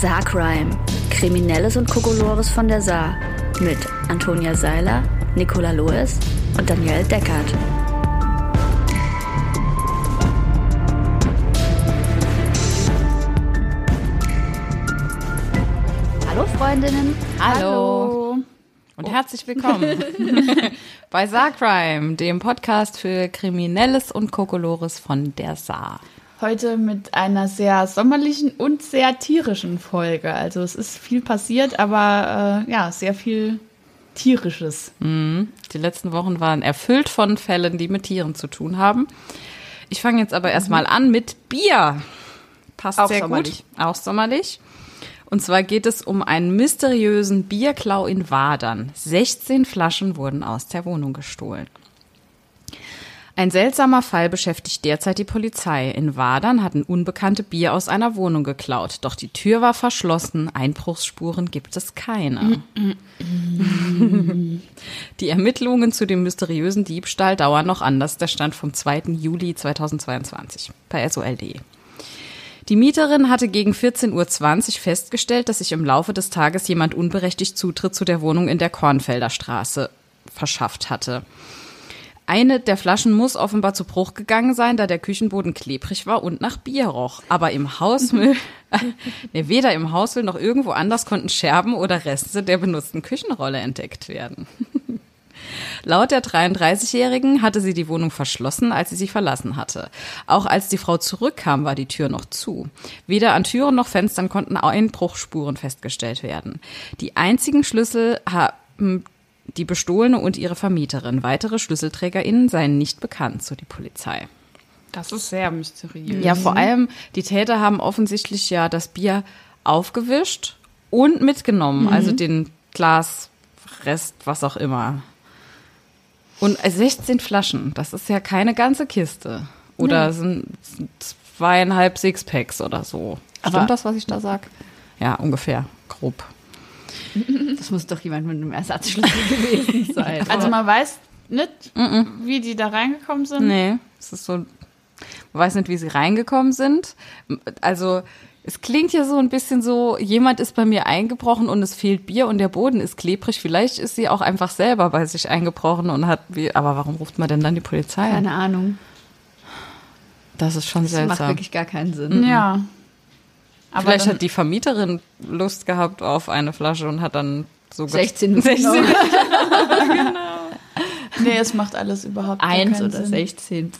Saarcrime. Kriminelles und Kokolores von der Saar. Mit Antonia Seiler, Nicola Loes und Danielle Deckert. Hallo Freundinnen. Hallo. Und herzlich willkommen bei Saarcrime, dem Podcast für Kriminelles und Kokolores von der Saar. Heute mit einer sehr sommerlichen und sehr tierischen Folge. Also es ist viel passiert, aber äh, ja, sehr viel tierisches. Mhm. Die letzten Wochen waren erfüllt von Fällen, die mit Tieren zu tun haben. Ich fange jetzt aber erstmal mhm. an mit Bier. Passt Auch sehr sommerlich. gut. Auch sommerlich. Und zwar geht es um einen mysteriösen Bierklau in Wadern. 16 Flaschen wurden aus der Wohnung gestohlen. Ein seltsamer Fall beschäftigt derzeit die Polizei. In Wadern hatten Unbekannte Bier aus einer Wohnung geklaut. Doch die Tür war verschlossen. Einbruchsspuren gibt es keine. die Ermittlungen zu dem mysteriösen Diebstahl dauern noch an. Das der Stand vom 2. Juli 2022 bei SOLD. Die Mieterin hatte gegen 14.20 Uhr festgestellt, dass sich im Laufe des Tages jemand unberechtigt Zutritt zu der Wohnung in der Kornfelder Straße verschafft hatte. Eine der Flaschen muss offenbar zu Bruch gegangen sein, da der Küchenboden klebrig war und nach Bier roch. Aber im Hausmüll, nee, weder im Hausmüll noch irgendwo anders konnten Scherben oder Reste der benutzten Küchenrolle entdeckt werden. Laut der 33-Jährigen hatte sie die Wohnung verschlossen, als sie sie verlassen hatte. Auch als die Frau zurückkam, war die Tür noch zu. Weder an Türen noch Fenstern konnten Einbruchspuren festgestellt werden. Die einzigen Schlüssel haben die Bestohlene und ihre Vermieterin. Weitere SchlüsselträgerInnen seien nicht bekannt, so die Polizei. Das ist sehr mysteriös. Ja, vor allem, die Täter haben offensichtlich ja das Bier aufgewischt und mitgenommen, mhm. also den Glasrest, was auch immer. Und 16 Flaschen, das ist ja keine ganze Kiste. Oder nee. sind zweieinhalb Sixpacks oder so. Stimmt Aber das, was ich da sag? Ja, ungefähr, grob. Das muss doch jemand mit einem Ersatzschlüssel gewesen sein. Also man weiß nicht, wie die da reingekommen sind? Nee, es ist so, man weiß nicht, wie sie reingekommen sind. Also es klingt ja so ein bisschen so, jemand ist bei mir eingebrochen und es fehlt Bier und der Boden ist klebrig. Vielleicht ist sie auch einfach selber bei sich eingebrochen und hat, wie, aber warum ruft man denn dann die Polizei? Keine Ahnung. Das ist schon das seltsam. Das macht wirklich gar keinen Sinn. Ja. Aber Vielleicht hat die Vermieterin Lust gehabt auf eine Flasche und hat dann so 16 16. genau. Nee, es macht alles überhaupt Eins oder Sinn. 16.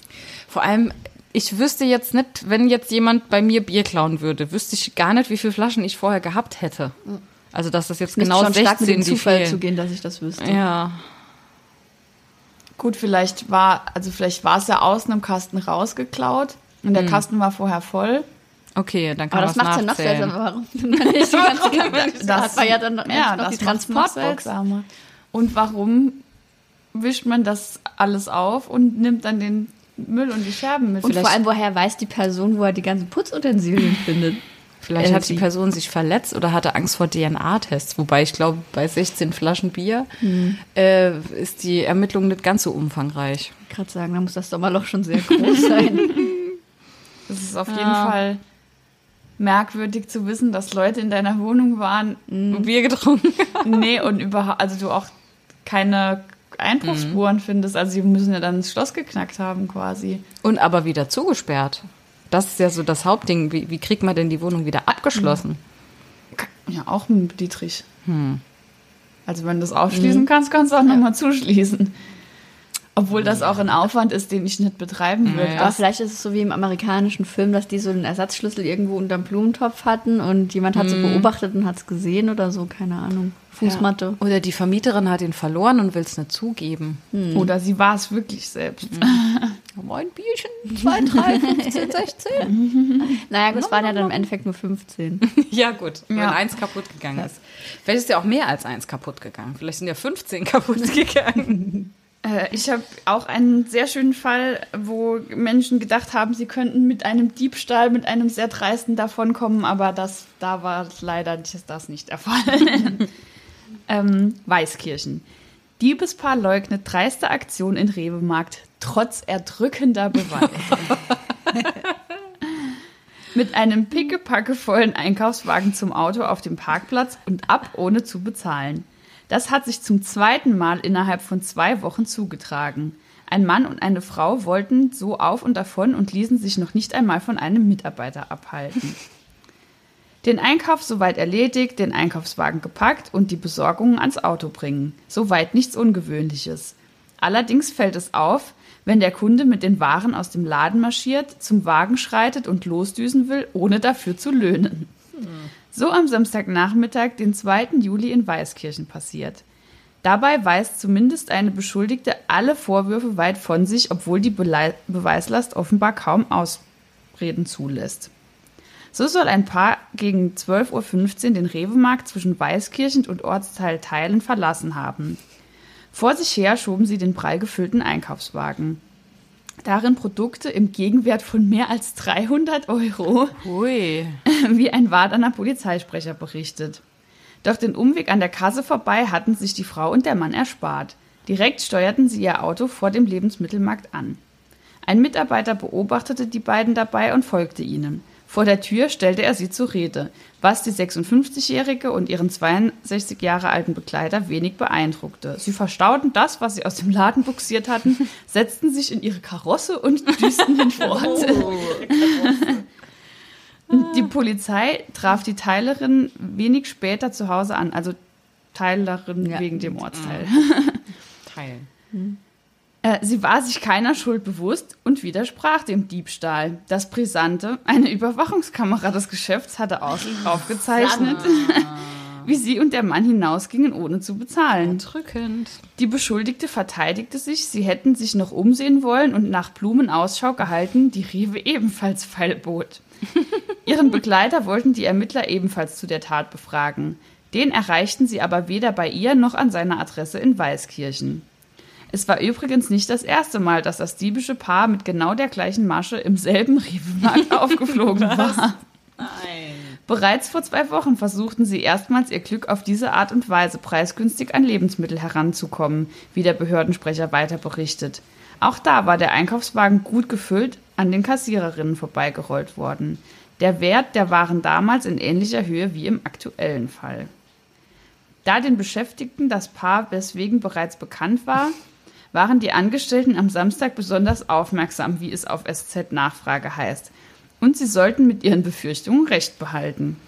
Vor allem, ich wüsste jetzt nicht, wenn jetzt jemand bei mir Bier klauen würde, wüsste ich gar nicht, wie viele Flaschen ich vorher gehabt hätte. Also, dass das jetzt genau schon 16 stark mit dem Zufall fehlen. zu gehen, dass ich das wüsste. Ja. Gut, vielleicht war, also vielleicht war es ja aus einem Kasten rausgeklaut und der hm. Kasten war vorher voll. Okay, dann kann man Aber das macht ja noch seltsamer. Warum das, das war ja dann ja, noch das die Transportbox. Und warum wischt man das alles auf und nimmt dann den Müll und die Scherben mit? Und Vielleicht vor allem, woher weiß die Person, wo er die ganzen Putzutensilien findet? Vielleicht hat die Person sich verletzt oder hatte Angst vor DNA-Tests. Wobei ich glaube, bei 16 Flaschen Bier hm. äh, ist die Ermittlung nicht ganz so umfangreich. Ich gerade sagen, da muss das Sommerloch schon sehr groß sein. das ist auf ja. jeden Fall merkwürdig zu wissen, dass Leute in deiner Wohnung waren. Und Bier getrunken. nee, und überhaupt, also du auch keine Einbruchsspuren mhm. findest. Also sie müssen ja dann das Schloss geknackt haben quasi. Und aber wieder zugesperrt. Das ist ja so das Hauptding. Wie, wie kriegt man denn die Wohnung wieder abgeschlossen? Ja, auch mit Dietrich. Hm. Also wenn du das aufschließen mhm. kannst, kannst du auch ja. nochmal zuschließen. Obwohl das auch ein Aufwand ist, den ich nicht betreiben würde. Ja. Aber vielleicht ist es so wie im amerikanischen Film, dass die so einen Ersatzschlüssel irgendwo unterm Blumentopf hatten und jemand hat sie mhm. beobachtet und hat es gesehen oder so, keine Ahnung. Fußmatte. Ja. Oder die Vermieterin hat ihn verloren und will es nicht zugeben. Mhm. Oder sie war es wirklich selbst. Mhm. Ein Bierchen, 2, 3, 15, 16. naja, das waren ja dann im Endeffekt nur 15. ja, gut, wenn ja. eins kaputt gegangen ist. Vielleicht ist ja auch mehr als eins kaputt gegangen. Vielleicht sind ja 15 kaputt gegangen. Äh, ich habe auch einen sehr schönen Fall, wo Menschen gedacht haben, sie könnten mit einem Diebstahl, mit einem sehr dreisten davonkommen, aber das, da war leider das nicht der Fall. ähm, Weißkirchen. Diebespaar leugnet dreiste Aktion in Rewe-Markt trotz erdrückender Beweise. mit einem pickepackevollen Einkaufswagen zum Auto auf dem Parkplatz und ab, ohne zu bezahlen. Das hat sich zum zweiten Mal innerhalb von zwei Wochen zugetragen. Ein Mann und eine Frau wollten so auf und davon und ließen sich noch nicht einmal von einem Mitarbeiter abhalten. Den Einkauf soweit erledigt, den Einkaufswagen gepackt und die Besorgungen ans Auto bringen. Soweit nichts Ungewöhnliches. Allerdings fällt es auf, wenn der Kunde mit den Waren aus dem Laden marschiert, zum Wagen schreitet und losdüsen will, ohne dafür zu löhnen. So am Samstagnachmittag, den 2. Juli in Weißkirchen passiert. Dabei weist zumindest eine Beschuldigte alle Vorwürfe weit von sich, obwohl die Belei Beweislast offenbar kaum Ausreden zulässt. So soll ein Paar gegen 12.15 Uhr den Rewe-Markt zwischen Weißkirchen und Ortsteil Teilen verlassen haben. Vor sich her schoben sie den prall gefüllten Einkaufswagen. Darin Produkte im Gegenwert von mehr als 300 Euro, Hui. wie ein Wadener Polizeisprecher berichtet. Doch den Umweg an der Kasse vorbei hatten sich die Frau und der Mann erspart. Direkt steuerten sie ihr Auto vor dem Lebensmittelmarkt an. Ein Mitarbeiter beobachtete die beiden dabei und folgte ihnen. Vor der Tür stellte er sie zur Rede, was die 56-Jährige und ihren 62 Jahre alten Begleiter wenig beeindruckte. Sie verstauten das, was sie aus dem Laden buxiert hatten, setzten sich in ihre Karosse und düsten hinfort. Die Polizei traf die Teilerin wenig später zu Hause an, also Teilerin Ja. wegen dem Ortsteil. Teil. Äh, Sie war sich keiner Schuld bewusst und widersprach dem Diebstahl. Das Brisante, eine Überwachungskamera des Geschäfts hatte aufgezeichnet, wie sie und der Mann hinausgingen, ohne zu bezahlen. Drückend. Die Beschuldigte verteidigte sich, sie hätten sich noch umsehen wollen und nach Blumen Ausschau gehalten, die Rewe ebenfalls feilbot. Ihren Begleiter wollten die Ermittler ebenfalls zu der Tat befragen. Den erreichten sie aber weder bei ihr noch an seiner Adresse in Weißkirchen. Es war übrigens nicht das erste Mal, dass das diebische Paar mit genau der gleichen Masche im selben Rewe-Markt aufgeflogen war. Bereits vor zwei Wochen versuchten sie erstmals ihr Glück auf diese Art und Weise preisgünstig an Lebensmittel heranzukommen, wie der Behördensprecher weiter berichtet. Auch da war der Einkaufswagen gut gefüllt an den Kassiererinnen vorbeigerollt worden. Der Wert der Waren damals in ähnlicher Höhe wie im aktuellen Fall. Da den Beschäftigten das Paar deswegen bereits bekannt war, waren die Angestellten am Samstag besonders aufmerksam, wie es auf SZ Nachfrage heißt. Und sie sollten mit ihren Befürchtungen recht behalten.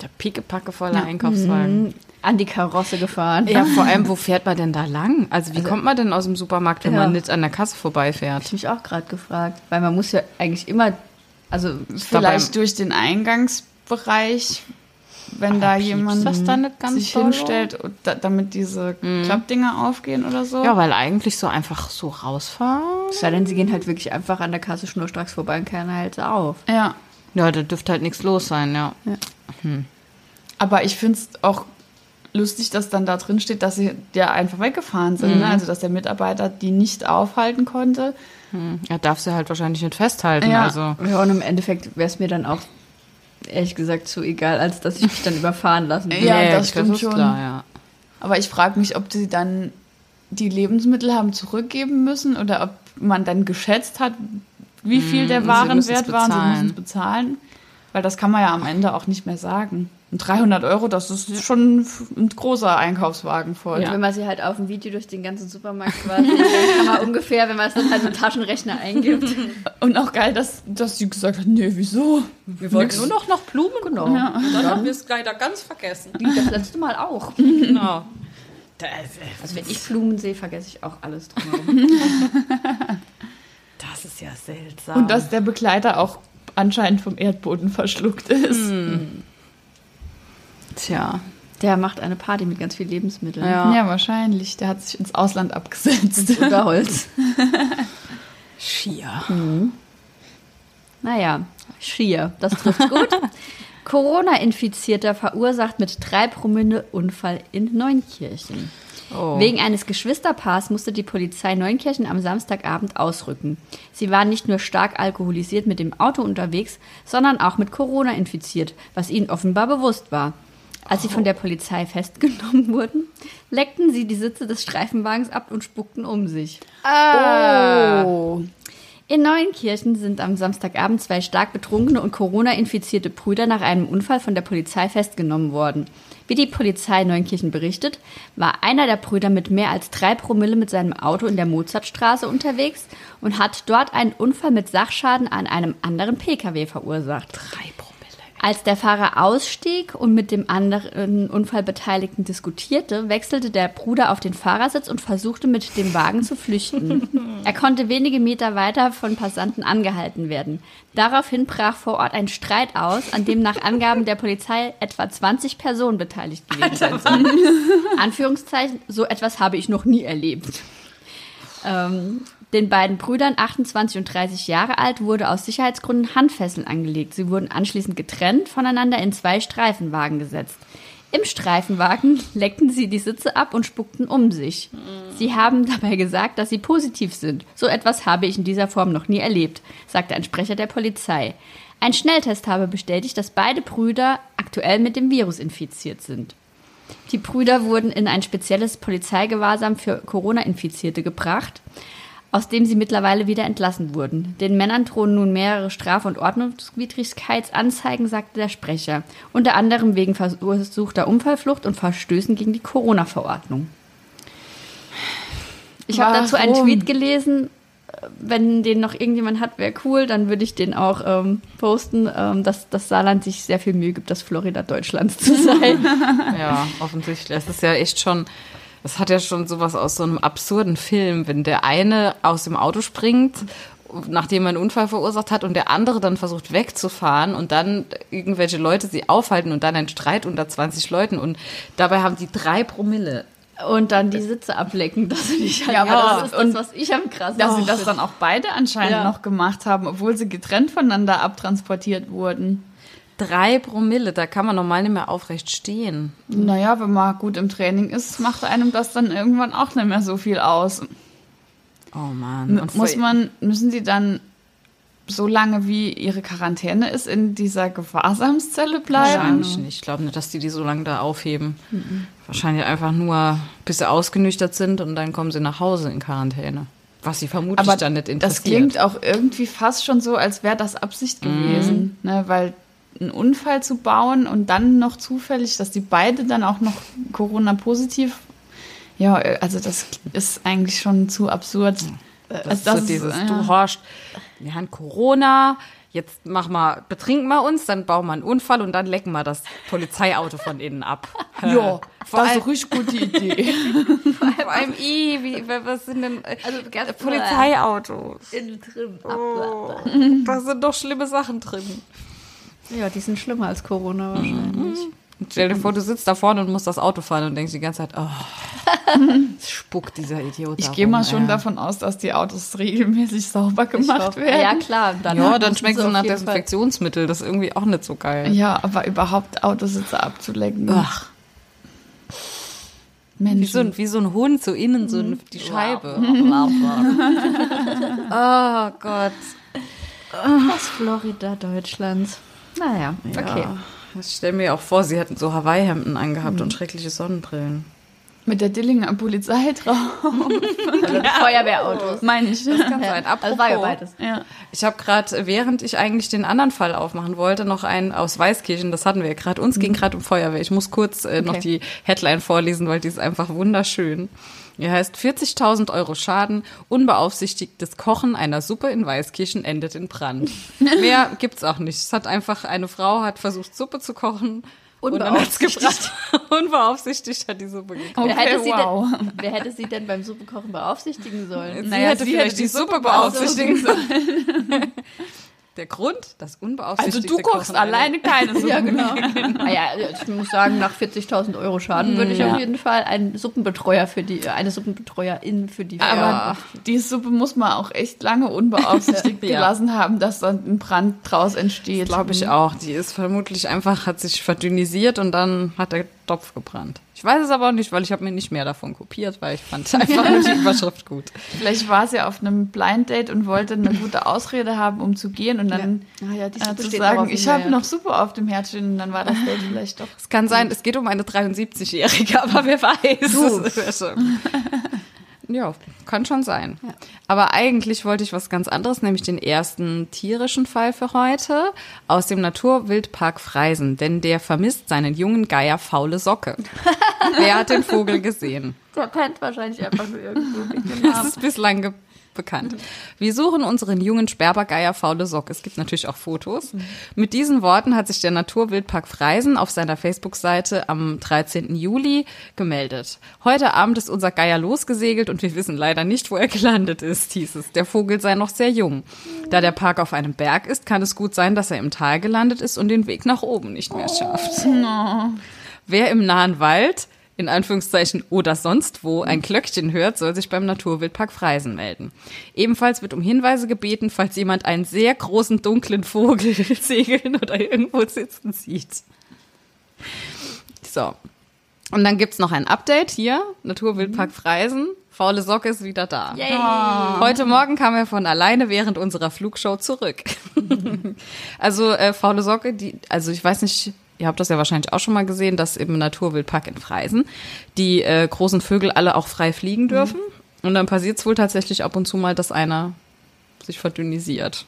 Der pickepackevolle Einkaufswagen. An die Karosse gefahren. Ja, vor allem, wo fährt man denn da lang? Also, wie kommt man denn aus dem Supermarkt, wenn Ja. man nicht an der Kasse vorbeifährt? ich mich auch gerade gefragt. Weil man muss ja eigentlich immer, also Vielleicht durch den Eingangsbereich, wenn da piepst jemand das da nicht ganz sich doll? hinstellt, und da, damit diese Klappdinger aufgehen oder so. Ja, weil eigentlich so einfach so rausfahren. es sei denn, sie gehen halt wirklich einfach an der Kasse schnurstracks vorbei und keiner hält sie auf. ja. Ja, da dürfte halt nichts los sein, ja. Aber ich finde es auch lustig, dass dann da drin steht, dass sie ja einfach weggefahren sind. Ne? Also, dass der Mitarbeiter die nicht aufhalten konnte. Er darf sie halt wahrscheinlich nicht festhalten. Ja. Also, Ja, und im Endeffekt wäre es mir dann auch ehrlich gesagt zu egal, als dass ich mich dann überfahren lassen würde. Ja, das stimmt ist schon. Klar, ja. Aber ich frage mich, ob sie dann die Lebensmittel haben zurückgeben müssen oder ob man dann geschätzt hat, wie viel der und sie Warenwert war und sie müssen es bezahlen. Weil das kann man ja am Ende auch nicht mehr sagen. Und 300 Euro, das ist schon ein großer Einkaufswagen voll. Und wenn man sie halt auf dem Video durch den ganzen Supermarkt quasi, dann kann man ungefähr, wenn man es dann halt im Taschenrechner eingibt. Und auch geil, dass, dass sie gesagt hat, nee, wieso? Wir wollten Nur noch nach Blumen Genau. genommen. Dann haben wir es leider ganz vergessen. Wie das letzte Mal auch. Genau. Also wenn ich Blumen sehe, vergesse ich auch alles drumherum. Das ist ja seltsam. Und dass der Begleiter auch anscheinend vom Erdboden verschluckt ist. Tja. Der macht eine Party mit ganz viel Lebensmitteln. Ja. Ja, wahrscheinlich. Der hat sich ins Ausland abgesetzt. Oder Holz. Schier. Naja, schier. Das trifft gut. Corona-Infizierter verursacht mit drei Promille Unfall in Neunkirchen. Oh. Wegen eines Geschwisterpaars musste die Polizei Neunkirchen am Samstagabend ausrücken. Sie waren nicht nur stark alkoholisiert mit dem Auto unterwegs, sondern auch mit Corona infiziert, was ihnen offenbar bewusst war. Als sie von der Polizei festgenommen wurden, leckten sie die Sitze des Streifenwagens ab und spuckten um sich. Oh. In Neuenkirchen sind am Samstagabend zwei stark betrunkene und Corona-infizierte Brüder nach einem Unfall von der Polizei festgenommen worden. Wie die Polizei Neuenkirchen berichtet, war einer der Brüder mit mehr als drei Promille mit seinem Auto in der Mozartstraße unterwegs und hat dort einen Unfall mit Sachschaden an einem anderen Pkw verursacht. Drei Promille. Als der Fahrer ausstieg und mit dem anderen Unfallbeteiligten diskutierte, wechselte der Bruder auf den Fahrersitz und versuchte mit dem Wagen zu flüchten. er konnte wenige Meter weiter von Passanten angehalten werden. Daraufhin brach vor Ort ein Streit aus, an dem nach Angaben der Polizei etwa 20 Personen beteiligt gewesen sein sollen. Anführungszeichen, so etwas habe ich noch nie erlebt. Ähm, den beiden Brüdern, 28 und 30 Jahre alt, wurde aus Sicherheitsgründen Handfesseln angelegt. Sie wurden anschließend getrennt voneinander in zwei Streifenwagen gesetzt. Im Streifenwagen leckten sie die Sitze ab und spuckten um sich. Sie haben dabei gesagt, dass sie positiv sind. So etwas habe ich in dieser Form noch nie erlebt, sagte ein Sprecher der Polizei. Ein Schnelltest habe bestätigt, dass beide Brüder aktuell mit dem Virus infiziert sind. Die Brüder wurden in ein spezielles Polizeigewahrsam für Corona-Infizierte gebracht aus dem sie mittlerweile wieder entlassen wurden. Den Männern drohen nun mehrere Straf- und Ordnungswidrigkeitsanzeigen, sagte der Sprecher, unter anderem wegen versuchter Unfallflucht und Verstößen gegen die Corona-Verordnung. Ich habe dazu einen? Tweet gelesen. Wenn den noch irgendjemand hat, wäre cool, dann würde ich den auch ähm, posten, ähm, dass das Saarland sich sehr viel Mühe gibt, das Florida Deutschlands zu sein. Ja, offensichtlich. Es ist ja echt schon, das hat ja schon sowas aus so einem absurden Film, wenn der eine aus dem Auto springt, nachdem er einen Unfall verursacht hat und der andere dann versucht wegzufahren und dann irgendwelche Leute sie aufhalten und dann ein Streit unter 20 Leuten und dabei haben die drei Promille. Und dann die Sitze ablecken. Das finde ich halt, Ja, aber das ist das, und- was ich am krassesten Dass sie das dann auch beide anscheinend Ja. noch gemacht haben, obwohl sie getrennt voneinander abtransportiert wurden. Drei Promille, da kann man normal nicht mehr aufrecht stehen. Naja, wenn man gut im Training ist, macht einem das dann irgendwann auch nicht mehr so viel aus. Oh Mann. Und Muss man, müssen sie dann so lange wie ihre Quarantäne ist, in dieser Gewahrsamszelle bleiben? Wahrscheinlich nicht. Ich glaube nicht, dass die die so lange da aufheben. Wahrscheinlich einfach nur, bis sie ausgenüchtert sind und dann kommen sie nach Hause in Quarantäne. Was sie vermutlich Aber dann nicht das interessiert. klingt auch irgendwie fast schon so, als wäre das Absicht gewesen. Ne? Weil einen Unfall zu bauen und dann noch zufällig, dass die beide dann auch noch Corona-positiv. Ja, also das ist eigentlich schon zu absurd. das Also ist das so ist, dieses, ja. du horchst, wir haben Corona, jetzt mach mal, betrinken wir uns, dann bauen wir einen Unfall und dann lecken wir das Polizeiauto von innen ab. Ja, vor das ist eine richtig gute Idee. vor allem i, wie, was sind denn äh, Also ganz Polizeiautos? Innen drin. Da sind doch schlimme Sachen drin. Ja, die sind schlimmer als Corona wahrscheinlich. Und Stell dir vor, du sitzt da vorne und musst das Auto fahren und denkst die ganze Zeit, oh, spuckt dieser Idiot Ich gehe mal schon ey. davon aus, dass die Autos regelmäßig sauber gemacht hoffe- werden. Ja, klar. Dann Ja, dann schmeckt es nach Desinfektionsmittel. Das ist irgendwie auch nicht so geil. Ja, aber überhaupt Autositze abzulecken. Ach, Mensch. wie so, ein, wie so ein Hund, so innen, so ein, die Scheibe. oh Gott. Das Florida Deutschlands. Naja, okay. Ja, ich stelle mir auch vor, sie hätten so Hawaii-Hemden angehabt und schreckliche Sonnenbrillen. Mit der Dillinger Polizei drauf. Also Feuerwehrautos. Meine ich. Kann sein. Also war ja Apropos, beides. Ja. Ich habe gerade, während ich eigentlich den anderen Fall aufmachen wollte, noch einen aus Weißkirchen, das hatten wir ja gerade. Uns ging gerade um Feuerwehr. Ich muss kurz äh, noch Okay. die Headline vorlesen, weil die ist einfach wunderschön. Ihr heißt 40.000 Euro Schaden, unbeaufsichtigtes Kochen einer Suppe in Weißkirchen endet in Brand. Mehr gibt's auch nicht. Es hat einfach, eine Frau hat versucht, Suppe zu kochen. Und dann hat's Unbeaufsichtigt. Unbeaufsichtigt hat die Suppe gekocht. Okay, wer, hätte sie wow. denn, wer hätte sie denn beim Suppekochen beaufsichtigen sollen? Sie Naja, hätte sie vielleicht hätte die die Suppe beaufsichtigen sollen. Der Grund, das Also unbeaufsichtigte du kochst alleine keine Suppe. Ja, genau. Naja, ich muss sagen, nach 40.000 Euro Schaden würde ich Ja. auf jeden Fall einen Suppenbetreuer für die, eine Suppenbetreuerin für die Aber Ja. die Suppe muss man auch echt lange unbeaufsichtigt Ja. gelassen haben, dass dann ein Brand draus entsteht. Glaube ich auch. Die ist vermutlich einfach, hat sich verdünnisiert und dann hat der Topf gebrannt. Ich weiß es aber auch nicht, weil ich habe mir nicht mehr davon kopiert, weil ich fand einfach nur die Überschrift gut. Vielleicht war sie auf einem Blind Date und wollte eine gute Ausrede haben, um zu gehen und dann Ah ja, äh, zu sagen, ich habe noch Suppe auf dem Herd stehen und dann war das Date vielleicht doch. Es kann sein, es geht um eine 73-Jährige, aber wer weiß. Du. Ja Ja, kann schon sein. Aber eigentlich wollte ich was ganz anderes, nämlich den ersten tierischen Fall für heute aus dem Naturwildpark Freisen, denn der vermisst seinen jungen Geier faule Socke. Wer hat den Vogel gesehen? Der pennt wahrscheinlich einfach nur irgendwo. Das ist bislang bekannt. Wir suchen unseren jungen Sperbergeier faule Sock. Es gibt natürlich auch Fotos. Mit diesen Worten hat sich der Naturwildpark Freisen auf seiner Facebook-Seite am 13. Juli gemeldet. Heute Abend ist unser Geier losgesegelt und wir wissen leider nicht, wo er gelandet ist, hieß es. Der Vogel sei noch sehr jung. Da der Park auf einem Berg ist, kann es gut sein, dass er im Tal gelandet ist und den Weg nach oben nicht mehr schafft. Wer im nahen Wald in Anführungszeichen oder sonst wo ein Glöckchen hört, soll sich beim Naturwildpark Freisen melden. Ebenfalls wird um Hinweise gebeten, falls jemand einen sehr großen dunklen Vogel segeln oder irgendwo sitzen sieht. So. Und dann gibt's noch ein Update hier, Naturwildpark Freisen. Faule Socke ist wieder da. Yay. Heute Morgen kam er von alleine während unserer Flugshow zurück. also äh, faule Socke, die, also ich weiß nicht, ihr habt das ja wahrscheinlich auch schon mal gesehen, dass im Naturwildpark in Freisen die äh, großen Vögel alle auch frei fliegen dürfen. Und dann passiert es wohl tatsächlich ab und zu mal, dass einer sich verdünnisiert.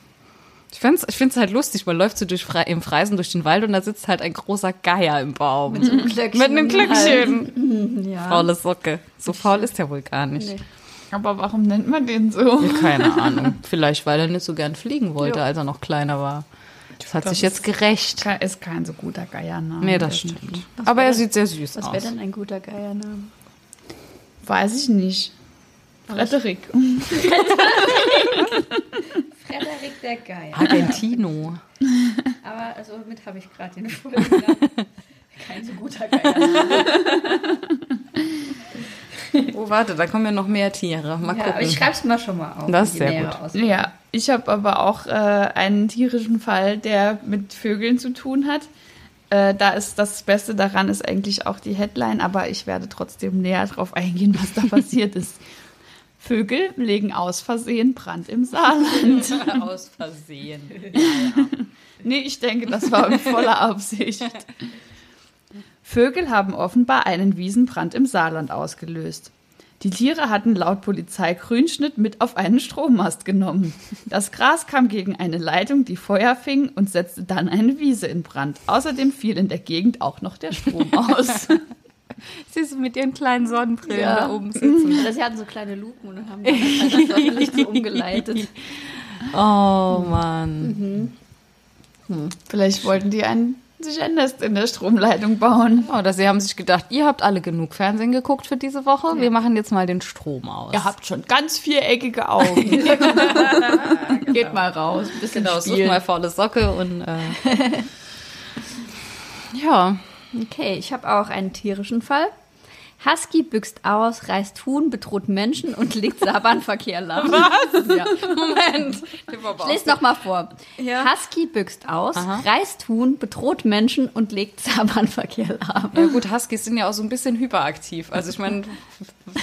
Ich find's, ich find's halt lustig, man läuft so durch Fre im Freisen durch den Wald und da sitzt halt ein großer Geier im Baum. Mit, so einem Glöckchen einem im Glöckchen. Ja. Faule Socke. So faul ist er wohl gar nicht. Nee. Aber warum nennt man den so? Keine Ahnung. Vielleicht, weil er nicht so gern fliegen wollte, Ja. als er noch kleiner war. Das hat Das sich jetzt gerecht. Ist kein so guter Geiername. Nee, das stimmt. Aber er sieht sehr süß Was aus. wäre denn ein guter Geiername? Weiß ich nicht. Frederik. Frederik der Geier. Argentino. Aber also mit habe ich gerade den Folgen. Kein so guter Geier. Oh, warte, da kommen ja noch mehr Tiere. Mal Ja, aber ich gucken. schreibe es mal schon mal auf. Das ist die sehr nähere gut. Ja, ich habe aber auch äh, einen tierischen Fall, der mit Vögeln zu tun hat. Äh, da ist das Beste daran ist eigentlich auch die Headline, aber ich werde trotzdem näher drauf eingehen, was da passiert ist. Vögel legen aus Versehen Brand im Saarland. Aus Versehen. Nee, ich denke, das war in voller Absicht. Vögel haben offenbar einen Wiesenbrand im Saarland ausgelöst. Die Tiere hatten laut Polizei Grünschnitt mit auf einen Strommast genommen. Das Gras kam gegen eine Leitung, die Feuer fing und setzte dann eine Wiese in Brand. Außerdem fiel in der Gegend auch noch der Strom aus. Sie sind mit ihren kleinen Sonnenbrillen Ja. da oben sitzen. Sie hatten so kleine Luken und dann haben die das einfach vielleicht so umgeleitet. Oh, Mann. Vielleicht wollten die ein, sich ein Nest in der Stromleitung bauen. Oder sie haben sich gedacht, ihr habt alle genug Fernsehen geguckt für diese Woche. Wir machen jetzt mal den Strom aus. Ihr habt schon ganz viereckige Augen. Geht mal raus, ein bisschen genau, spielen. mal faule Socke und äh, ja. Okay, ich habe auch einen tierischen Fall. Husky büxt aus, reißt Huhn, bedroht Menschen und legt Sabanverkehr lahm. Was? Ja. Moment. Ich lese nochmal vor. Ja. Husky büxt aus, reißt Huhn, bedroht Menschen und legt Sabanverkehr lahm. Ja gut, Huskies sind ja auch so ein bisschen hyperaktiv. Also ich meine,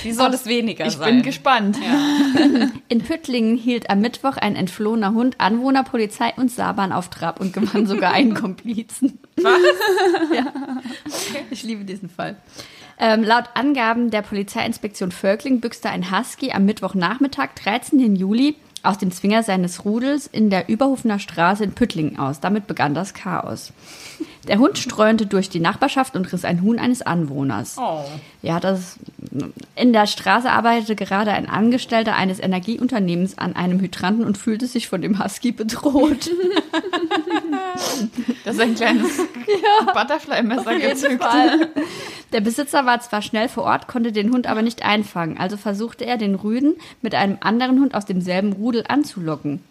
wie soll es weniger Ich sein? bin gespannt. In Püttlingen hielt am Mittwoch ein entflohener Hund Anwohner, Polizei und Saban auf Trab und gewann sogar einen Komplizen. Was? ja. Ich liebe diesen Fall. Ähm, laut Angaben der Polizeiinspektion Völkling büchste ein Husky am Mittwochnachmittag, 13. Juli, aus dem Zwinger seines Rudels in der Überhofener Straße in Püttlingen aus. Damit begann das Chaos. Der Hund streunte durch die Nachbarschaft und riss ein Huhn eines Anwohners. Oh. Ja, das in der Straße arbeitete gerade ein Angestellter eines Energieunternehmens an einem Hydranten und fühlte sich von dem Husky bedroht. Das ist ein kleines Butterfly-Messer gezückt. Der Besitzer war zwar schnell vor Ort, konnte den Hund aber nicht einfangen, also versuchte er, den Rüden mit einem anderen Hund aus demselben Rudel anzulocken.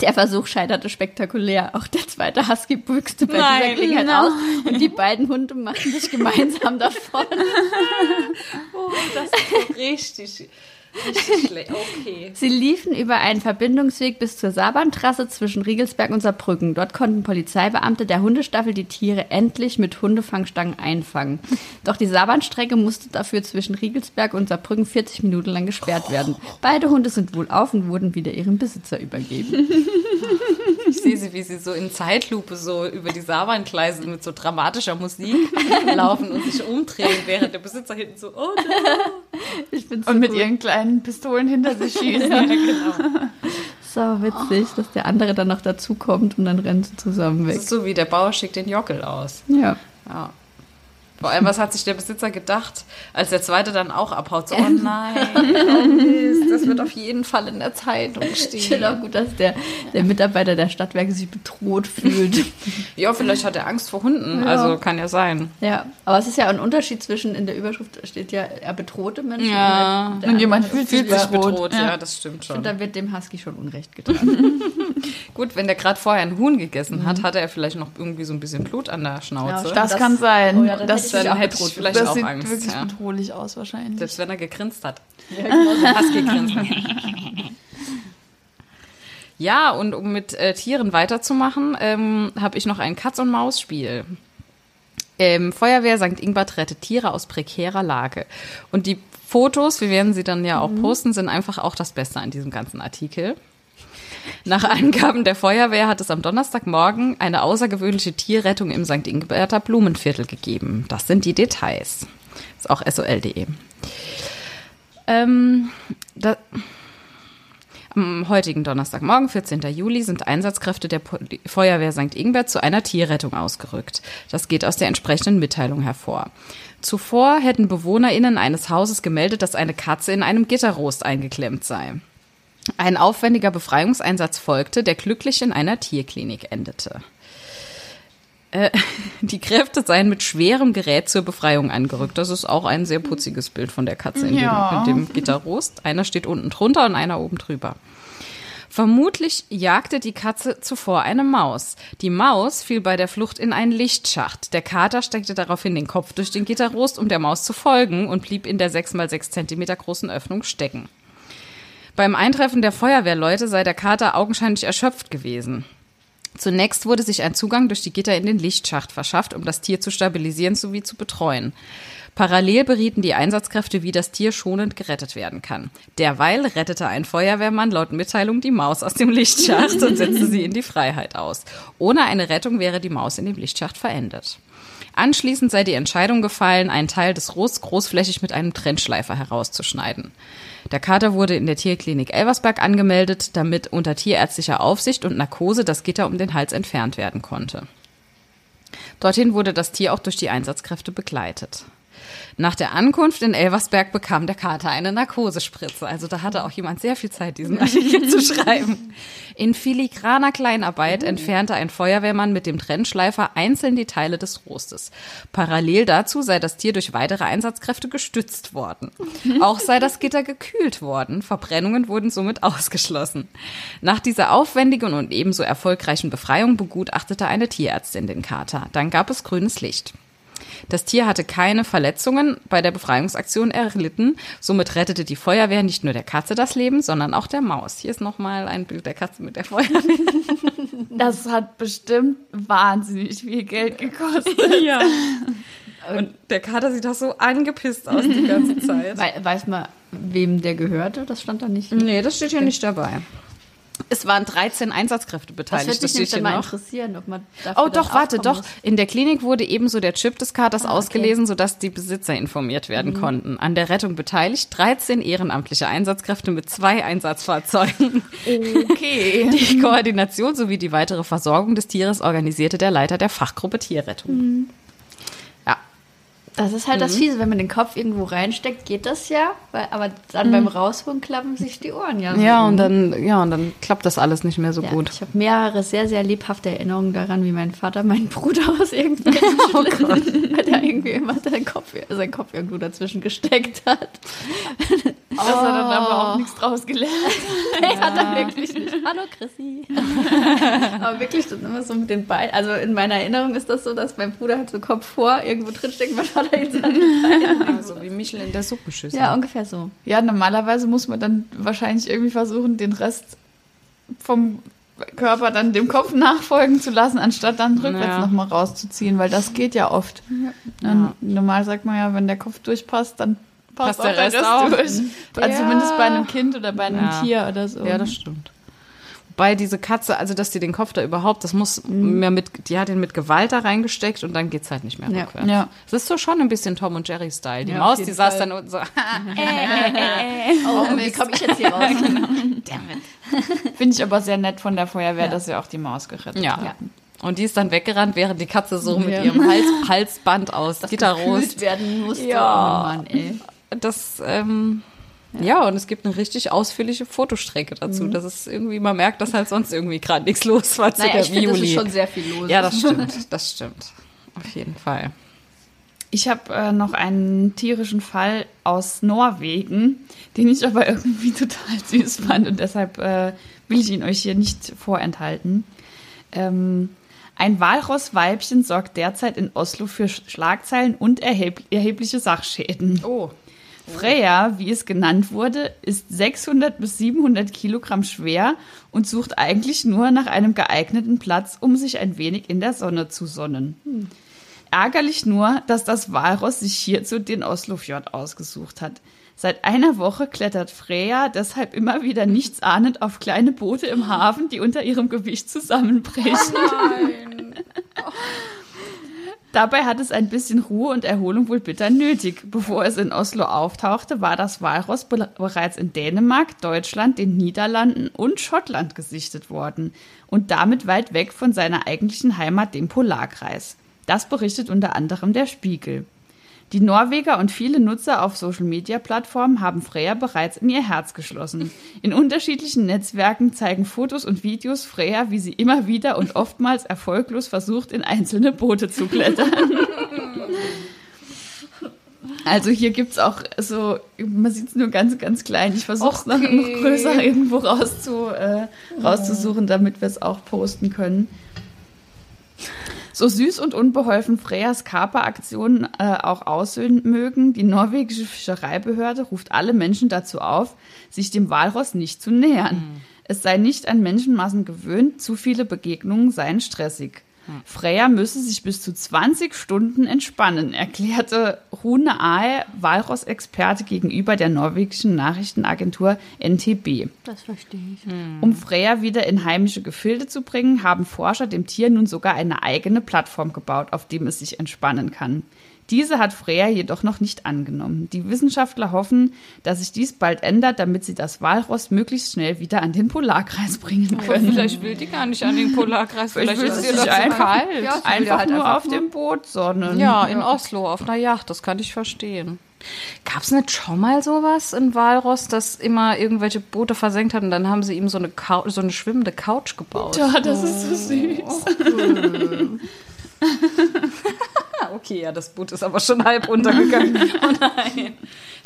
Der Versuch scheiterte spektakulär. Auch der zweite Husky büchste bei Nein, dieser Gelegenheit nein. aus und die beiden Hunde machten sich gemeinsam davon. Oh, das ist so richtig. Okay. Sie liefen über einen Verbindungsweg bis zur Saarbahntrasse zwischen Riegelsberg und Saarbrücken. Dort konnten Polizeibeamte der Hundestaffel die Tiere endlich mit Hundefangstangen einfangen. Doch die Saarbahnstrecke musste dafür zwischen Riegelsberg und Saarbrücken 40 Minuten lang gesperrt werden. Beide Hunde sind wohlauf und wurden wieder ihrem Besitzer übergeben. Ich sehe sie, wie sie so in Zeitlupe so über die Saarbahnklaise mit so dramatischer Musik laufen und sich umdrehen, während der Besitzer hinten so, oh no. Ich find's Und so mit gut. ihren kleinen Pistolen hinter sich schießen. So witzig, dass der andere dann noch dazukommt und dann rennen sie zusammen Das weg. ist so wie der Bauer schickt den Jockel aus. Ja. Ja. Vor allem, was hat sich der Besitzer gedacht, als der zweite dann auch abhaut? So, oh nein, oh Mist, das wird auf jeden Fall in der Zeitung Ich finde stehen. auch gut, dass der, der Mitarbeiter der Stadtwerke sich bedroht fühlt. Ja, vielleicht hat er Angst vor Hunden, Ja. also kann ja sein. ja, aber es ist ja ein Unterschied zwischen, in der Überschrift steht ja, er bedrohte Menschen. Ja. und, Und jemand fühlt sich bedroht. bedroht, ja, Ja. das stimmt Und schon. da wird dem Husky schon Unrecht getan. Gut, wenn der gerade vorher ein Huhn gegessen hat, hatte er vielleicht noch irgendwie so ein bisschen Blut an der Schnauze. Ja, Das, Das- kann sein. oh ja, das dann auch hätte ich vielleicht das auch sieht Angst. wirklich Ja. bedrohlich aus wahrscheinlich. Selbst wenn er gegrinst hat. ja, genau so. Husky grinst. Ja, und um mit äh, Tieren weiterzumachen, ähm, habe ich noch ein Katz-und-Maus-Spiel. Ähm, Feuerwehr St. Ingbert rettet Tiere aus prekärer Lage. Und die Fotos, wir werden sie dann ja auch posten, sind einfach auch das Beste an diesem ganzen Artikel. Nach Angaben der Feuerwehr hat es am Donnerstagmorgen eine außergewöhnliche Tierrettung im St. Ingberter Blumenviertel gegeben. Das sind die Details. ist auch sol.de. Ähm, da, am heutigen Donnerstagmorgen, 14. Juli, sind Einsatzkräfte der Feuerwehr St. Ingbert zu einer Tierrettung ausgerückt. Das geht aus der entsprechenden Mitteilung hervor. Zuvor hätten BewohnerInnen eines Hauses gemeldet, dass eine Katze in einem Gitterrost eingeklemmt sei. Ein aufwendiger Befreiungseinsatz folgte, der glücklich in einer Tierklinik endete. Äh, die Kräfte seien mit schwerem Gerät zur Befreiung angerückt. Das ist auch ein sehr putziges Bild von der Katze in, Ja. dem, in dem Gitterrost. Einer steht unten drunter und einer oben drüber. Vermutlich jagte die Katze zuvor eine Maus. Die Maus fiel bei der Flucht in einen Lichtschacht. Der Kater steckte daraufhin den Kopf durch den Gitterrost, um der Maus zu folgen und blieb in der 6 mal 6 Zentimeter großen Öffnung stecken. Beim Eintreffen der Feuerwehrleute sei der Kater augenscheinlich erschöpft gewesen. Zunächst wurde sich ein Zugang durch die Gitter in den Lichtschacht verschafft, um das Tier zu stabilisieren sowie zu betreuen. Parallel berieten die Einsatzkräfte, wie das Tier schonend gerettet werden kann. Derweil rettete ein Feuerwehrmann laut Mitteilung die Maus aus dem Lichtschacht und setzte sie in die Freiheit aus. Ohne eine Rettung wäre die Maus in dem Lichtschacht verendet. Anschließend sei die Entscheidung gefallen, einen Teil des Rosts großflächig mit einem Trennschleifer herauszuschneiden. Der Kater wurde in der Tierklinik Elversberg angemeldet, damit unter tierärztlicher Aufsicht und Narkose das Gitter um den Hals entfernt werden konnte. Dorthin wurde das Tier auch durch die Einsatzkräfte begleitet. Nach der Ankunft in Elversberg bekam der Kater eine Narkosespritze. Also da hatte auch jemand sehr viel Zeit, diesen Artikel zu schreiben. In filigraner Kleinarbeit entfernte ein Feuerwehrmann mit dem Trennschleifer einzeln die Teile des Rostes. Parallel dazu sei das Tier durch weitere Einsatzkräfte gestützt worden. Auch sei das Gitter gekühlt worden. Verbrennungen wurden somit ausgeschlossen. Nach dieser aufwendigen und ebenso erfolgreichen Befreiung begutachtete eine Tierärztin den Kater. Dann gab es grünes Licht. Das Tier hatte keine Verletzungen bei der Befreiungsaktion erlitten. Somit rettete die Feuerwehr nicht nur der Katze das Leben, sondern auch der Maus. Hier ist nochmal ein Bild der Katze mit der Feuerwehr. Das hat bestimmt wahnsinnig viel Geld gekostet. Ja. Und der Kater sieht auch so angepisst aus die ganze Zeit. Wei- Weiß man, wem der gehörte? Das stand da nicht. Nee, das steht hier nicht dabei. Es waren 13 Einsatzkräfte Das beteiligt. würde mich nämlich dann mal noch. interessieren, ob man dafür Oh, doch, warte, doch. muss. In der Klinik wurde ebenso der Chip des Katers Ah, okay. Mhm. ausgelesen, sodass die Besitzer informiert werden konnten. An der Rettung beteiligt 13 ehrenamtliche Einsatzkräfte mit zwei Einsatzfahrzeugen. Okay. Die Koordination sowie die weitere Versorgung des Tieres organisierte der Leiter der Fachgruppe Tierrettung. Mhm. Das ist halt das Fiese, wenn man den Kopf irgendwo reinsteckt, geht das ja, weil, aber dann beim Rausholen klappen sich die Ohren ja. so ja und dann ja und dann klappt das alles nicht mehr so Ja, gut. Ich habe mehrere sehr, sehr lebhafte Erinnerungen daran, wie mein Vater meinen Bruder aus irgendwelchen Oh Schlitten, weil der irgendwie immer seinen Kopf, seinen Kopf irgendwo dazwischen gesteckt hat. Das hat dann aber auch nichts draus gelernt. Nee, hat er wirklich nicht. Hallo Chrissy. Aber wirklich dann immer so mit den Beinen. Also in meiner Erinnerung ist das so, dass mein Bruder hat so Kopf vor, irgendwo drin steckt, mein Vater hinter den Beinen. so wie Michel in der Suppenschüssel. Ja, ungefähr so. Ja, normalerweise muss man dann wahrscheinlich irgendwie versuchen, den Rest vom Körper dann dem Kopf nachfolgen zu lassen, anstatt dann rückwärts Ja. nochmal rauszuziehen, weil das geht ja oft. Dann, Normal sagt man ja, wenn der Kopf durchpasst, dann passt, Passt der der Rest Rest auch. durch. Also Ja. zumindest bei einem Kind oder bei einem Ja. Tier oder so. Ja, das stimmt. Wobei diese Katze, also dass die den Kopf da überhaupt, das muss mehr mit, die hat ihn mit Gewalt da reingesteckt und dann geht's halt nicht mehr Ja. rückwärts. Ja. Das ist so schon ein bisschen Tom und Jerry Style. Die Ja, Maus, die saß Fall. dann unten so, Oh, wie komme ich jetzt hier raus? Finde ich aber sehr nett von der Feuerwehr, dass sie auch die Maus gerettet ja. hat. Und die ist dann weggerannt, während die Katze so mit ihrem Hals, Halsband aus Gitterrost. Gekühlt werden musste. Ja. Oh Mann, ey. Das, ähm, ja. und es gibt eine richtig ausführliche Fotostrecke dazu. Mhm. Das ist irgendwie, man merkt, dass halt sonst irgendwie gerade nichts los war zu Naja, der ich finde, das Juli. ist schon sehr viel los. ja, das stimmt, das stimmt. Auf jeden Fall. Ich habe äh, noch einen tierischen Fall aus Norwegen, den ich aber irgendwie total süß fand und deshalb äh, will ich ihn euch hier nicht vorenthalten. Ähm, ein Walrossweibchen sorgt derzeit in Oslo für Sch- Schlagzeilen und erheb erhebliche Sachschäden. Oh. Freya, wie es genannt wurde, ist 600 bis 700 Kilogramm schwer und sucht eigentlich nur nach einem geeigneten Platz, um sich ein wenig in der Sonne zu sonnen. Ärgerlich nur, dass das Walross sich hierzu den Oslofjord ausgesucht hat. Seit einer Woche klettert Freya deshalb immer wieder nichts ahnend auf kleine Boote im Hafen, die unter ihrem Gewicht zusammenbrechen. Dabei hat es ein bisschen Ruhe und Erholung wohl bitter nötig. Bevor es in Oslo auftauchte, war das Walross be bereits in Dänemark, Deutschland, den Niederlanden und Schottland gesichtet worden und damit weit weg von seiner eigentlichen Heimat, dem Polarkreis. Das berichtet unter anderem der Spiegel. Die Norweger und viele Nutzer auf Social-Media-Plattformen haben Freya bereits in ihr Herz geschlossen. In unterschiedlichen Netzwerken zeigen Fotos und Videos Freya, wie sie immer wieder und oftmals erfolglos versucht, in einzelne Boote zu klettern. Also hier gibt's auch so, man sieht es nur ganz, ganz klein. Ich versuche es noch, noch größer irgendwo rauszu, äh, rauszusuchen, damit wir es auch posten können. So süß und unbeholfen Freyas Kaperaktionen äh, auch aussehen mögen, die norwegische Fischereibehörde ruft alle Menschen dazu auf, sich dem Walross nicht zu nähern. Es sei nicht an Menschenmassen gewöhnt, zu viele Begegnungen seien stressig. Freya müsse sich bis zu 20 Stunden entspannen, erklärte Rune Ahe, Walross-Experte gegenüber der norwegischen Nachrichtenagentur NTB. Das verstehe ich. Um Freya wieder in heimische Gefilde zu bringen, haben Forscher dem Tier nun sogar eine eigene Plattform gebaut, auf dem es sich entspannen kann. Diese hat Freya jedoch noch nicht angenommen. Die Wissenschaftler hoffen, dass sich dies bald ändert, damit sie das Walross möglichst schnell wieder an den Polarkreis bringen können. Vielleicht will die gar nicht an den Polarkreis. Vielleicht Vielleicht, will ist sie ihr sich einfach- kalt. Ja, Ja, Einfach halt nur einfach auf dem Boot sonnen. in Oslo, auf einer Yacht. Das kann ich verstehen. Gab es nicht schon mal sowas in Walross, dass immer irgendwelche Boote versenkt haben und dann haben sie ihm so eine, Cou so eine schwimmende Couch gebaut? Ja, das ist so süß. Ah, okay, ja, das Boot ist aber schon halb untergegangen. oh nein.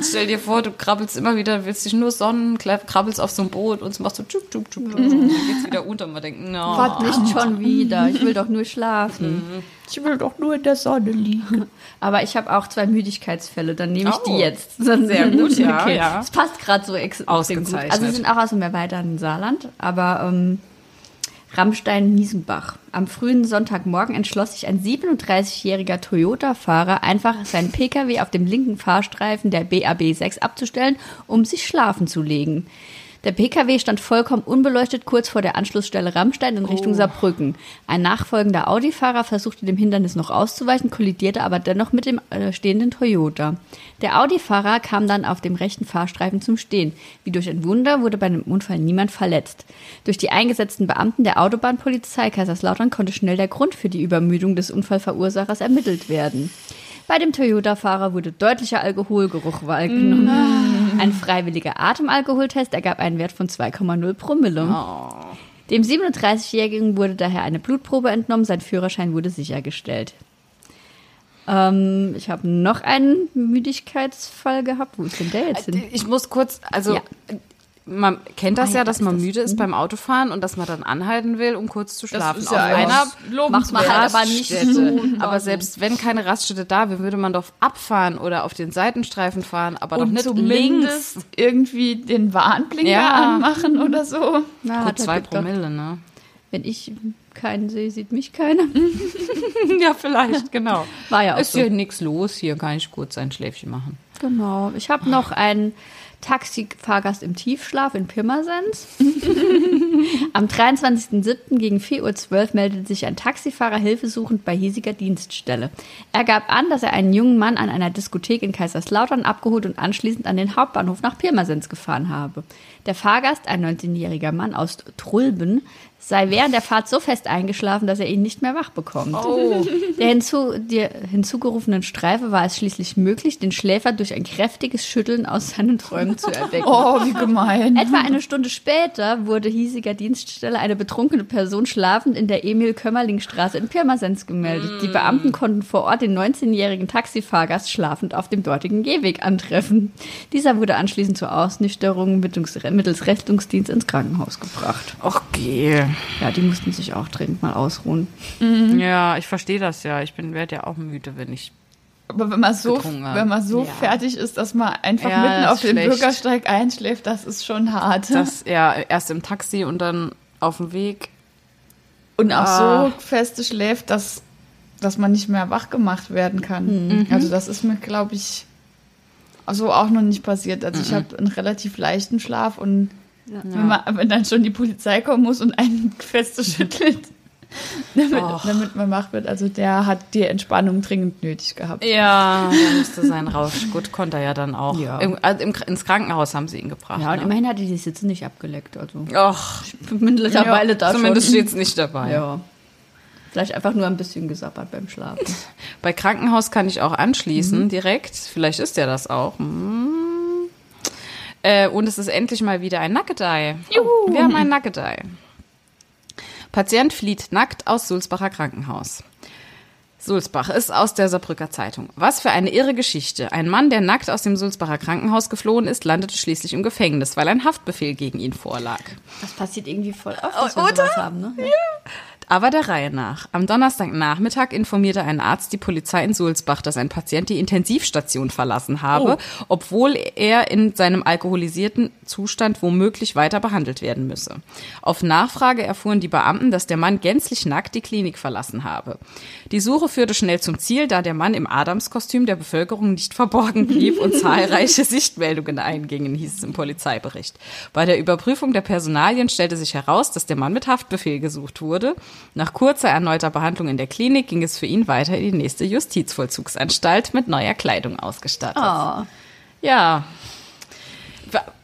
Stell dir vor, du krabbelst immer wieder, willst dich nur sonnen, krabbelst auf so ein Boot und es machst so tschub, tschub, tschub, tschub. Und dann geht's wieder unter und man denkt, no. Gott, nicht schon wieder. Ich will doch nur schlafen. Ich will doch nur in der Sonne liegen. Aber ich habe auch zwei Müdigkeitsfälle. Dann nehme ich Oh. die jetzt. Sehr gut, ja, ja. Es passt gerade so ex extrem gut. Also sie sind auch aus dem erweiterten Saarland, aber ähm, Rammstein-Miesenbach. Am frühen Sonntagmorgen entschloss sich ein 37-jähriger Toyota-Fahrer einfach seinen Pkw auf dem linken Fahrstreifen der BAB 6 abzustellen, um sich schlafen zu legen. Der Pkw stand vollkommen unbeleuchtet kurz vor der Anschlussstelle Rammstein in Richtung Saarbrücken. Ein nachfolgender Audi-Fahrer versuchte dem Hindernis noch auszuweichen, kollidierte aber dennoch mit dem äh, stehenden Toyota. Der Audi-Fahrer kam dann auf dem rechten Fahrstreifen zum Stehen. Wie durch ein Wunder wurde bei dem Unfall niemand verletzt. Durch die eingesetzten Beamten der Autobahnpolizei Kaiserslautern konnte schnell der Grund für die Übermüdung des Unfallverursachers ermittelt werden. Bei dem Toyota-Fahrer wurde deutlicher Alkoholgeruch wahrgenommen. Ein freiwilliger Atemalkoholtest ergab einen Wert von 2,0 Promille. Dem 37-Jährigen wurde daher eine Blutprobe entnommen, sein Führerschein wurde sichergestellt. Ähm, ich habe noch einen Müdigkeitsfall gehabt. Wo ist denn der jetzt hin? Ich muss kurz, also Ja. Man kennt das Ah, ja, dass ist man das- müde ist beim Autofahren und dass man dann anhalten will, um kurz zu schlafen. ist Auf ja einer eigentlich Macht man halt aber nicht so. Aber selbst wenn keine Raststätte da wäre, würde man doch abfahren oder auf den Seitenstreifen fahren, aber doch Und nicht links. zumindest irgendwie den Warnblinker Ja. anmachen oder so. Na, Gut, hat zwei. Promille, ne? Wenn ich keinen sehe, sieht mich keiner. ja, vielleicht, genau. War ja auch Ist so. hier nichts los, hier kann ich kurz ein Schläfchen machen. Genau. Ich habe noch einen Taxifahrgast im Tiefschlaf in Pirmasens. Am 23.07. gegen 4.12 Uhr meldete sich ein Taxifahrer hilfesuchend bei hiesiger Dienststelle. Er gab an, dass er einen jungen Mann an einer Diskothek in Kaiserslautern abgeholt und anschließend an den Hauptbahnhof nach Pirmasens gefahren habe. Der Fahrgast, ein 19-jähriger Mann aus Trulben, sei während der Fahrt so fest eingeschlafen, dass er ihn nicht mehr wach bekommt. Oh. Der, hinzu, der hinzugerufenen Streife war es schließlich möglich, den Schläfer durch ein kräftiges Schütteln aus seinen Träumen zu erwecken. Oh, wie gemein. Etwa eine Stunde später wurde hiesiger Dienststelle eine betrunkene Person schlafend in der Emil-Kömmerling-Straße in Pirmasens gemeldet. Die Beamten konnten vor Ort den 19-jährigen Taxifahrgast schlafend auf dem dortigen Gehweg antreffen. Dieser wurde anschließend zur Ausnüchterung mittels, mittels Rettungsdienst ins Krankenhaus gebracht. Okay. Ja, die mussten sich auch dringend mal ausruhen. Ja, ich verstehe das ja. Ich bin werde ja auch müde, wenn ich. Aber wenn man so, wenn man so Ja. fertig ist, dass man einfach Ja, mitten auf dem. Bürgersteig einschläft, das ist schon hart. Das ja erst im Taxi und dann auf dem Weg. Und auch Ah. so feste schläft, dass, dass man nicht mehr wach gemacht werden kann. Also das ist mir, glaube ich, so auch noch nicht passiert. Also ich habe einen relativ leichten Schlaf und wenn, man, wenn dann schon die Polizei kommen muss und einen feste schüttelt, damit, damit man wach wird. Also der hat die Entspannung dringend nötig gehabt. Ja, der musste sein Rausch. Gut, konnte er ja dann auch. Ja. Im, also im, ins Krankenhaus haben sie ihn gebracht. Ja, und ne? immerhin hat die die Sitze nicht abgeleckt. Also Och, mittlerweile da zumindest schon. steht's nicht dabei. Ja. Vielleicht einfach nur ein bisschen gesappert beim Schlafen. Bei Krankenhaus kann ich auch anschließen direkt. Vielleicht ist der das auch. Hm. Äh, und es ist endlich mal wieder ein Nackedei. Oh, wir haben ein Nackedei. Patient flieht nackt aus Sulzbacher Krankenhaus. Sulzbach ist aus der Saarbrücker Zeitung. Was für eine irre Geschichte. Ein Mann, der nackt aus dem Sulzbacher Krankenhaus geflohen ist, landete schließlich im Gefängnis, weil ein Haftbefehl gegen ihn vorlag. Das passiert irgendwie voll oft, dass wir Oder? sowas haben, ne? Aber der Reihe nach. Am Donnerstagnachmittag informierte ein Arzt die Polizei in Sulzbach, dass ein Patient die Intensivstation verlassen habe, obwohl er in seinem alkoholisierten Zustand womöglich weiter behandelt werden müsse. Auf Nachfrage erfuhren die Beamten, dass der Mann gänzlich nackt die Klinik verlassen habe. Die Suche führte schnell zum Ziel, da der Mann im Adamskostüm der Bevölkerung nicht verborgen blieb und zahlreiche Sichtmeldungen eingingen, hieß es im Polizeibericht. Bei der Überprüfung der Personalien stellte sich heraus, dass der Mann mit Haftbefehl gesucht wurde. Nach kurzer erneuter Behandlung in der Klinik ging es für ihn weiter in die nächste Justizvollzugsanstalt mit neuer Kleidung ausgestattet. Oh. Ja.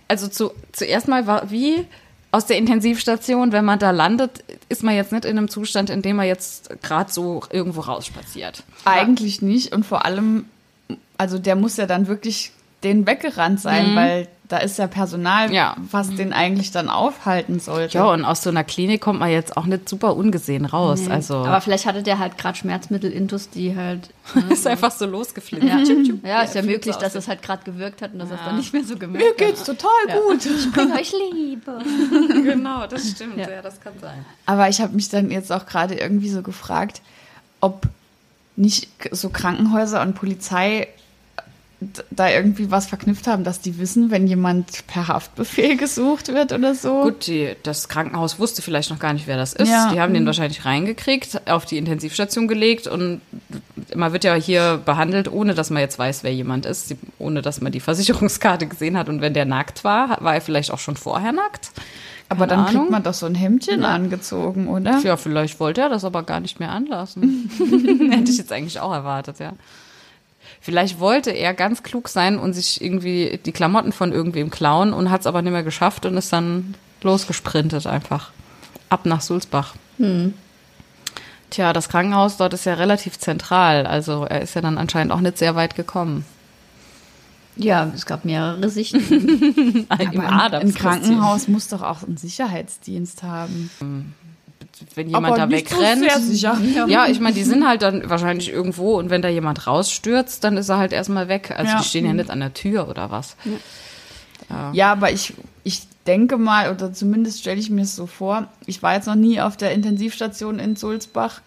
Also zu, zuerst mal war wie aus der Intensivstation, wenn man da landet, ist man jetzt nicht in einem Zustand, in dem man jetzt gerade so irgendwo rausspaziert. Eigentlich nicht. Und vor allem, also der muss ja dann wirklich den weggerannt sein, weil da ist ja Personal, Mhm. Ja. was den eigentlich dann aufhalten sollte. Ja, und aus so einer Klinik kommt man jetzt auch nicht super ungesehen raus. Also Aber vielleicht hatte der halt gerade Schmerzmittel-Intus, die halt. ist einfach so losgeflitzt. Ja, ja ist ja, möglich, dass es halt gerade gewirkt hat und dass es dann nicht mehr so Mir gemerkt geht's total gut. hat. Bring euch Liebe. genau, das stimmt. Ja. Ja, das kann sein. Aber ich habe mich dann jetzt auch gerade irgendwie so gefragt, ob nicht so Krankenhäuser und Polizei da irgendwie was verknüpft haben, dass die wissen, wenn jemand per Haftbefehl gesucht wird oder so. Gut, die, das Krankenhaus wusste vielleicht noch gar nicht, wer das ist. Ja. Die haben den wahrscheinlich reingekriegt, auf die Intensivstation gelegt und man wird ja hier behandelt, ohne dass man jetzt weiß, wer jemand ist, ohne dass man die Versicherungskarte gesehen hat. Und wenn der nackt war, war er vielleicht auch schon vorher nackt. Aber Keine dann kriegt Ahnung. man doch so ein Hemdchen angezogen, oder? Ja, vielleicht wollte er das aber gar nicht mehr anlassen. Hätte ich jetzt eigentlich auch erwartet, ja. Vielleicht wollte er ganz klug sein und sich irgendwie die Klamotten von irgendwem klauen und hat es aber nicht mehr geschafft und ist dann losgesprintet einfach. Ab nach Sulzbach. Tja, das Krankenhaus dort ist ja relativ zentral. Also er ist ja dann anscheinend auch nicht sehr weit gekommen. Ja, es gab mehrere Sichten. Im ein, ein Adamskostüm. Krankenhaus muss doch auch einen Sicherheitsdienst haben. Wenn jemand da nicht so wegrennt. sicher. Ja, ich meine, die sind halt dann wahrscheinlich irgendwo und wenn da jemand rausstürzt, dann ist er halt erstmal weg. Also Ja. die stehen ja nicht an der Tür oder was. Ja, aber ich, ich denke mal, oder zumindest stelle ich mir es so vor, ich war jetzt noch nie auf der Intensivstation in Sulzbach.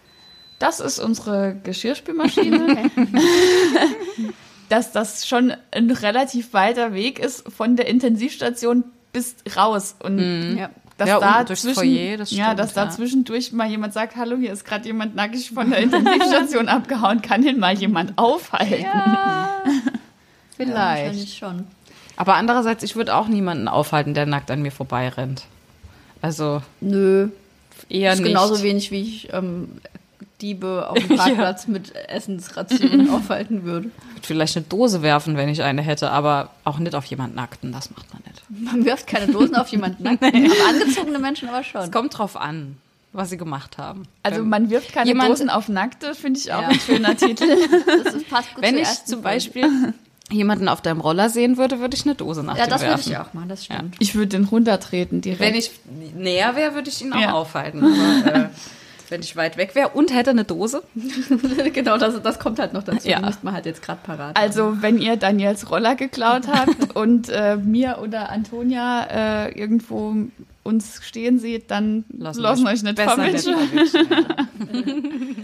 Das ist unsere Geschirrspülmaschine. Dass das schon ein relativ weiter Weg ist von der Intensivstation bis raus. Und ja. Dass Ja, da zwischen, Foyer, das ja, stimmt, dass da ja. zwischendurch mal jemand sagt, hallo, hier ist gerade jemand nackig von der Intensivstation abgehauen, kann den mal jemand aufhalten? Ja, Vielleicht. wahrscheinlich schon. Aber andererseits, ich würde auch niemanden aufhalten, der nackt an mir vorbeirennt. Also Nö, eher das ist nicht. genauso wenig, wie ich ähm, Diebe auf dem Parkplatz mit Essensrationen aufhalten würde. würde vielleicht eine Dose werfen, wenn ich eine hätte, aber auch nicht auf jemanden Nackten. Das macht man nicht. Man wirft keine Dosen auf jemanden nackt, aber angezogene Menschen aber schon. Es kommt drauf an, was sie gemacht haben. Also man wirft keine Jemand- Dosen auf Nackte, finde ich auch Ja. ein schöner Titel. Das ist, passt gut Wenn zur ich zum Folge. Beispiel jemanden auf deinem Roller sehen würde, würde ich eine Dose nach Ja, dem das würde werfen. ich auch machen, das stimmt. Ich würde den runtertreten direkt. Wenn ich näher wäre, würde ich ihn auch Ja. aufhalten. Aber äh, wenn ich weit weg wäre und hätte eine Dose, genau, das, das kommt halt noch dazu. Ja. Müsste man halt jetzt gerade parat also wenn ihr Daniels Roller geklaut habt und äh, mir oder Antonia äh, irgendwo uns stehen seht, dann lassen, euch nicht besser verwischen.